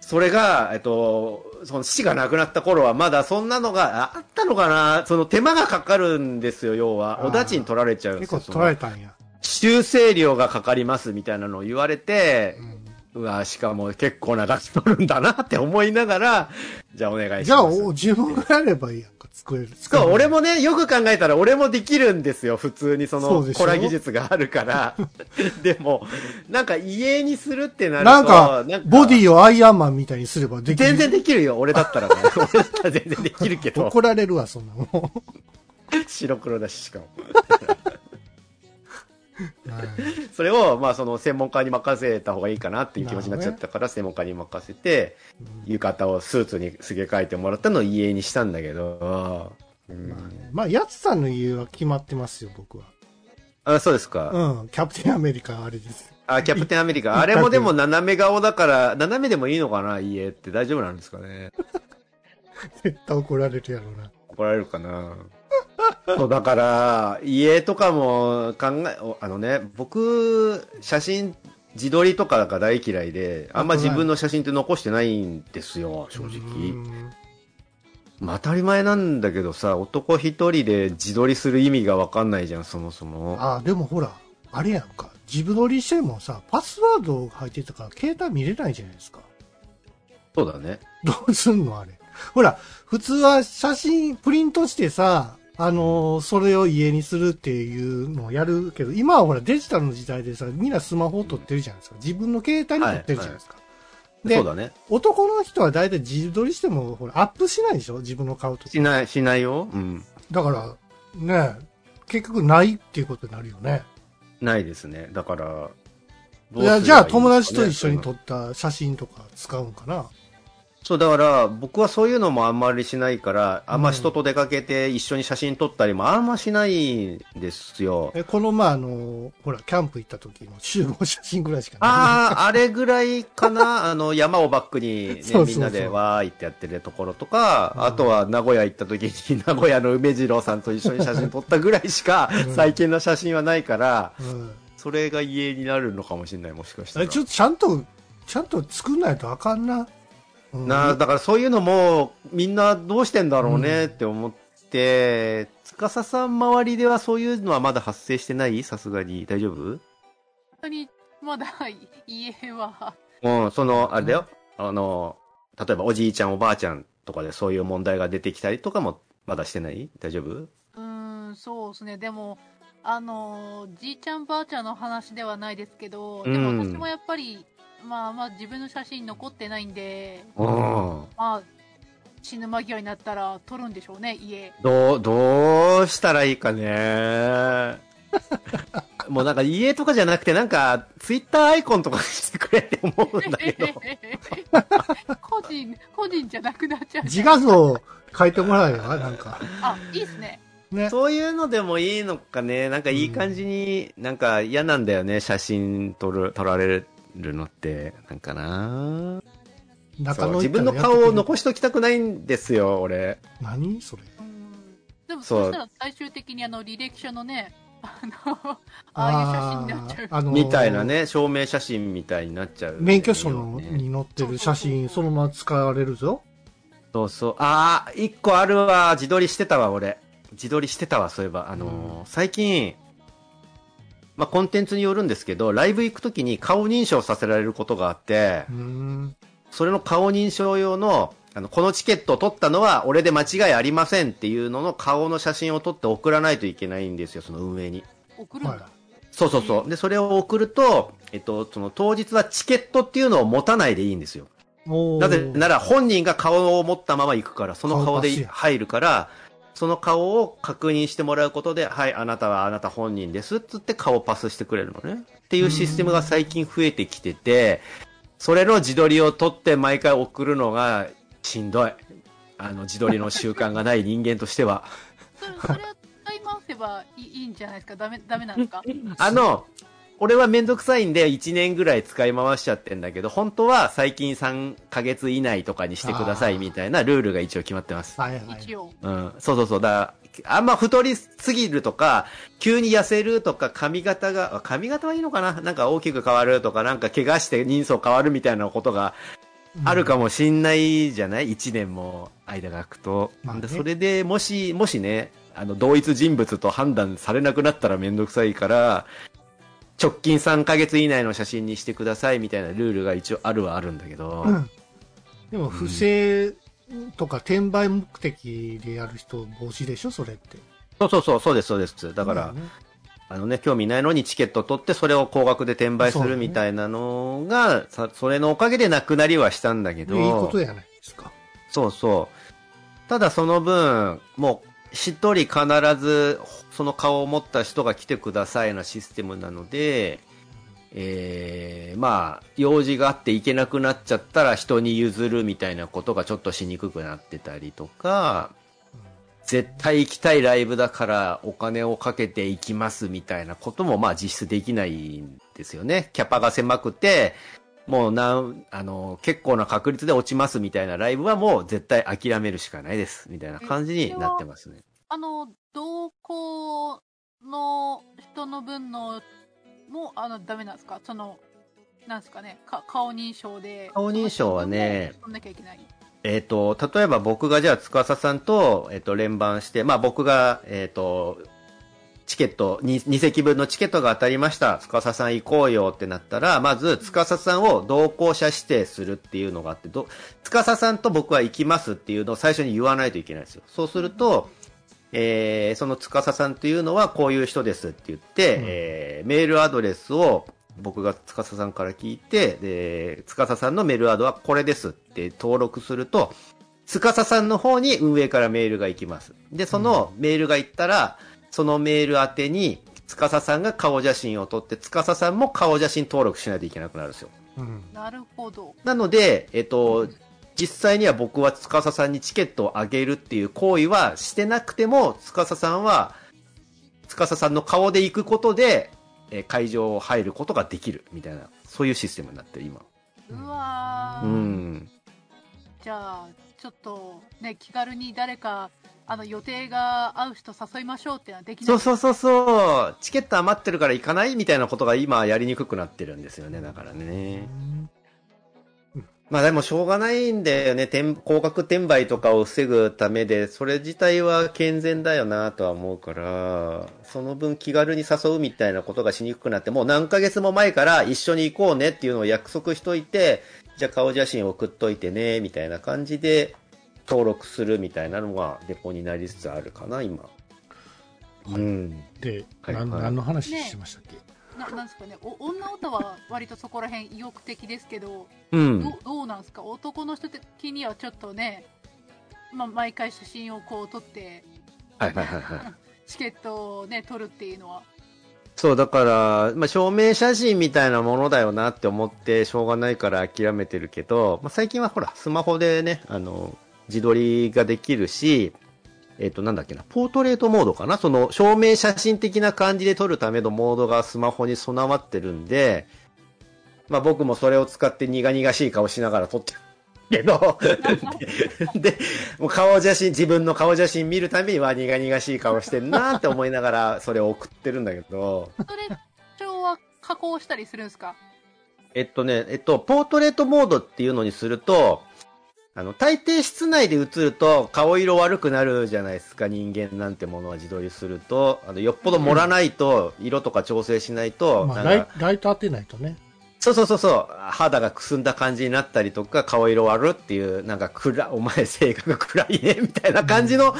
それが、えっと、その父が亡くなった頃はまだそんなのがあったのかな？その手間がかかるんですよ、要は。おだちに取られちゃうんですよ。結構取られたんや。修正料がかかりますみたいなのを言われてう、んうわ、しかも結構な額取るんだなって思いながら、じゃあお願いします。じゃあ、お自分がやればいいやんか、作れる。そう、る俺もね、よく考えたら俺もできるんですよ、普通にその、コラ技術があるから。でも、なんか家にするってなると、なんか、ボデーィをアイアンマンみたいにすればできる。全然できるよ、俺だったらね。俺だったら全然できるけど、怒られるわ、そんなもん。白黒だし、しかも。はいそれを、まあ、その、専門家に任せた方がいいかなっていう気持ちになっちゃったから、専門家に任せて、浴衣をスーツにすげ替えてもらったのを家にしたんだけど、うんまあ、やつさんの理由は決まってますよ、僕は。あ、そうですか。うん、キャプテンアメリカあれです。あ、キャプテンアメリカ。あれもでも斜め顔だから、斜めでもいいのかな家って大丈夫なんですかね 絶対怒られるやろうな。怒られるかな そう、だから、家とかも考え、おあのね、僕、写真、自撮りとかが大嫌いで、あんま自分の写真って残してないんですよ、正う直。んまあ当たり前なんだけどさ、男一人で自撮りする意味がわかんないじゃん、そもそも。あ、でもほら、あれやんか。自分撮りしてもさ、パスワード入ってたから携帯見れないじゃないですか。そうだね。どうすんのあれ。ほら、普通は写真プリントしてさ、あのーそれを家にするっていうのをやるけど、今はほらデジタルの時代でさ、みんなスマホを撮ってるじゃないですか。自分の携帯に撮ってるじゃないですか。でそうだね。男の人は大体自撮りしても、ほら、アップしないでしょ？自分の顔とか。しない、しないよ。うん。だから、ね、結局ないっていうことになるよね。ないですね。だから、どうすればいいいや、じゃあ友達と一緒に撮った写真とか使うんかな。そう、だから、僕はそういうのもあんまりしないから、あんま人と出かけて一緒に写真撮ったりもあんましないんですよ。え、この前あの、ほら、キャンプ行った時の集合写真ぐらいしかない。ああ、あれぐらいかな？あの、山をバックに、ね、みんなでわーいってやってるところとか、うんあとは名古屋行った時に 名古屋の梅次郎さんと一緒に写真撮ったぐらいしかうん最近の写真はないから、うん。それが家になるのかもしれない、もしかしたら。ちょっとちゃんと、ちゃんと作んないとあかんな。うん。なだからそういうのもみんなどうしてんだろうねって思って、司さん周りではそういうのはまだ発生してない？さすがに。大丈夫？本当に、まだ家は、うん、その、あれだよ。あの、例えばおじいちゃんおばあちゃんとかでそういう問題が出てきたりとかもまだしてない？大丈夫？うーん、そうですね。でも、あの、じいちゃんばあちゃんの話ではないですけど、でうん。も私もやっぱり、まあまあ自分の写真残ってないんで、うん。まあ、死ぬ間際になったら撮るんでしょうね、家。どう、どうしたらいいかね。もうなんか家とかじゃなくてなんかツイッターアイコンとかにしてくれって思うんだけど。個人、個人じゃなくなっちゃう。自画像書いてもらえば、なんか。あ、いいっすね。ね。そういうのでもいいのかね。なんかいい感じに、なんか嫌なんだよね。写真撮る、撮られるのって。なんかな？中野そう自分の顔を残しときたくないんですよ、俺。何？それ。うんでもそうそしたら最終的にあの履歴書のね、あの、ああいう写真になっちゃう。あのーみたいな。ね、証明写真みたいになっちゃう、免許証のねに載ってる写真、そのまま使われるぞ。そうそう。ああ、一個あるわ。自撮りしてたわ、俺。自撮りしてたわ、そういえば。あのー最近、まあ、コンテンツによるんですけど、ライブ行くときに顔認証させられることがあって。それの顔認証用の、あの、このチケットを取ったのは俺で間違いありませんっていうのの顔の写真を撮って送らないといけないんですよ、その運営に。送るんだ。はそうそうそう。で、それを送ると、えっと、その当日はチケットっていうのを持たないでいいんですよ。なぜなら本人が顔を持ったまま行くから、その顔で入るから、その顔を確認してもらうことで、はい、あなたはあなた本人ですっつって顔パスしてくれるのね。っていうシステムが最近増えてきてて、それの自撮りを撮って毎回送るのがしんどい。あの、自撮りの習慣がない人間としては。それ、それは使い回せばいいいいんじゃないですか？ダメ、ダメなんですか？あの、俺はめんどくさいんで1年ぐらい使い回しちゃってんだけど、本当は最近3ヶ月以内とかにしてくださいみたいなルールが一応決まってます。はいはい。一応。うん、そうそうそう。だあんま太りすぎるとか、急に痩せるとか、髪型が、あ髪型はいいのかな？なんか大きく変わるとか、なんか怪我して人相変わるみたいなことがあるかもしんないじゃない？一年も間が空くと。まあねでそれでもし、もしね、あの、同一人物と判断されなくなったらめんどくさいから、直近3ヶ月以内の写真にしてくださいみたいなルールが一応あるはあるんだけど、うん。でも、不正とか転売目的でやる人防止でしょそれって。そうそうそう、そうです、そうです。だから、ねあのね、興味ないのにチケット取って、それを高額で転売するみたいなのが、さそれのおかげでなくなりはしたんだけど、いいことじゃないですか。そうそう。ただその分、もう、一人必ず、その顔を持った人が来てくださいなシステムなので、えー、まあ、用事があって行けなくなっちゃったら人に譲るみたいなことがちょっとしにくくなってたりとか、絶対行きたいライブだからお金をかけて行きますみたいなこともまあ実質できないんですよね。キャパが狭くて、もうなん、あの、結構な確率で落ちますみたいなライブはもう絶対諦めるしかないです。みたいな感じになってますね。あの、同行の人の分のも、あの、ダメなんですかその、なんですかね、か顔認証で。顔認証はね。えっ、と、例えば僕がじゃあ、司さんと、えっ、と、連番して、まあ僕が、えっ、と、チケット、2, 2席分のチケットが当たりました。司さん行こうよってなったら、まず、司さんを同行者指定するっていうのがあって、ど司さんと僕は行きますっていうのを最初に言わないといけないんですよ。そうすると、えー、その司さんというのはこういう人ですって言って、うんえー、メールアドレスを僕が司さんから聞いて、で、司さんのメールアドはこれですって登録すると、司さんの方に運営からメールが行きます。で、そのメールが行ったら、そのメール宛てに、司さんが顔写真を撮って、司さんも顔写真登録しないといけなくなるんですよ。うん。なるほど。なので、えっと、実際には僕は司さんにチケットをあげるっていう行為はしてなくても、司さんは、司さんの顔で行くことで、えー会場を入ることができるみたいな、そういうシステムになってる、今。うわー。うん。じゃあ、ちょっとね、気軽に誰か、あの、予定が合う人誘いましょうってのはできない。そうそうそうそう、チケット余ってるから行かないみたいなことが今やりにくくなってるんですよね、だからね。まあでもしょうがないんだよね。転高額転売とかを防ぐためで、それ自体は健全だよなとは思うから、その分気軽に誘うみたいなことがしにくくなって、もう何ヶ月も前から一緒に行こうねっていうのを約束しといて、じゃあ顔写真送っといてね、みたいな感じで登録するみたいなのがデポになりつつあるかな、今。うん。で、はいはい何の話してましたっけ、ななんですかね、お女歌は割とそこら辺意欲的ですけど、うん。どどうなんですか？男の人的にはちょっとね、まあ、毎回写真をこう撮って、はいはいはいはい。チケットをね、取るっていうのは。そう、だから、まあ、証明写真みたいなものだよなって思って、しょうがないから諦めてるけど、まあ、最近はほら、スマホでね、あの、自撮りができるし、えっ、と、なんだっけな、ポートレートモードかな？その、証明写真的な感じで撮るためのモードがスマホに備わってるんで、まあ、僕もそれを使って苦々しい顔しながら撮ってるけど、で、もう顔写真、自分の顔写真見るたびには苦々しい顔してんなって思いながら、それを送ってるんだけど、それ、帳は加工したりするんですか？えっとね、えっと、ポートレートモードっていうのにすると、あの、大抵室内で映ると顔色悪くなるじゃないですか、人間なんてものは自撮りすると。あの、よっぽど盛らないと、色とか調整しないと、まあ、ライト当てないとね。そうそうそうそう、肌がくすんだ感じになったりとか、顔色悪っていう、なんか暗、お前性格暗いね、みたいな感じの、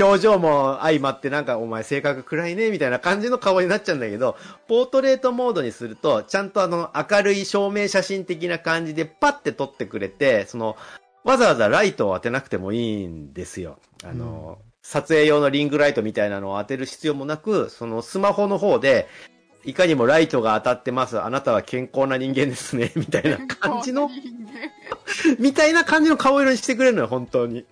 表情も相まって、なんかお前性格暗いね、みたいな感じの顔になっちゃうんだけど、ポートレートモードにすると、ちゃんとあの、明るい照明写真的な感じでパッて撮ってくれて、その、わざわざライトを当てなくてもいいんですよ。あの、撮影用のリングライトみたいなのを当てる必要もなく、そのスマホの方で、いかにもライトが当たってます。あなたは健康な人間ですね。みたいな感じの、みたいな感じの顔色にしてくれるのよ、本当に。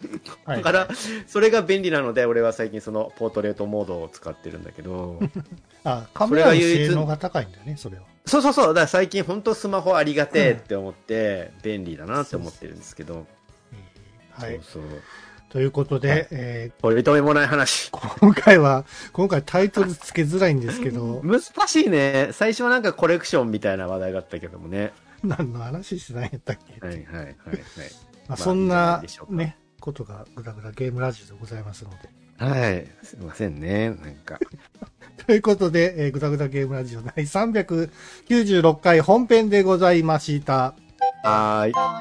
はい。だから、それが便利なので、俺は最近そのポートレートモードを使ってるんだけど。あ、カメラの性能が高いんだよね、それは。そうそうそう。だから最近本当スマホありがてえって思って、便利だなって思ってるんですけど。はい。そうそう。ということで、え取り留めもない話。ー今回は、今回タイトルつけづらいんですけど、難しいね。最初はなんかコレクションみたいな話題だったけどもね。何の話してないんやったっけ、はいはいはいはい。まあ、まあそんなね、ことがぐだぐだゲームラジオでございますので。はい。すいませんね。なんか。ということで、えー、ぐだぐだゲームラジオ第396回本編でございました。はーい。は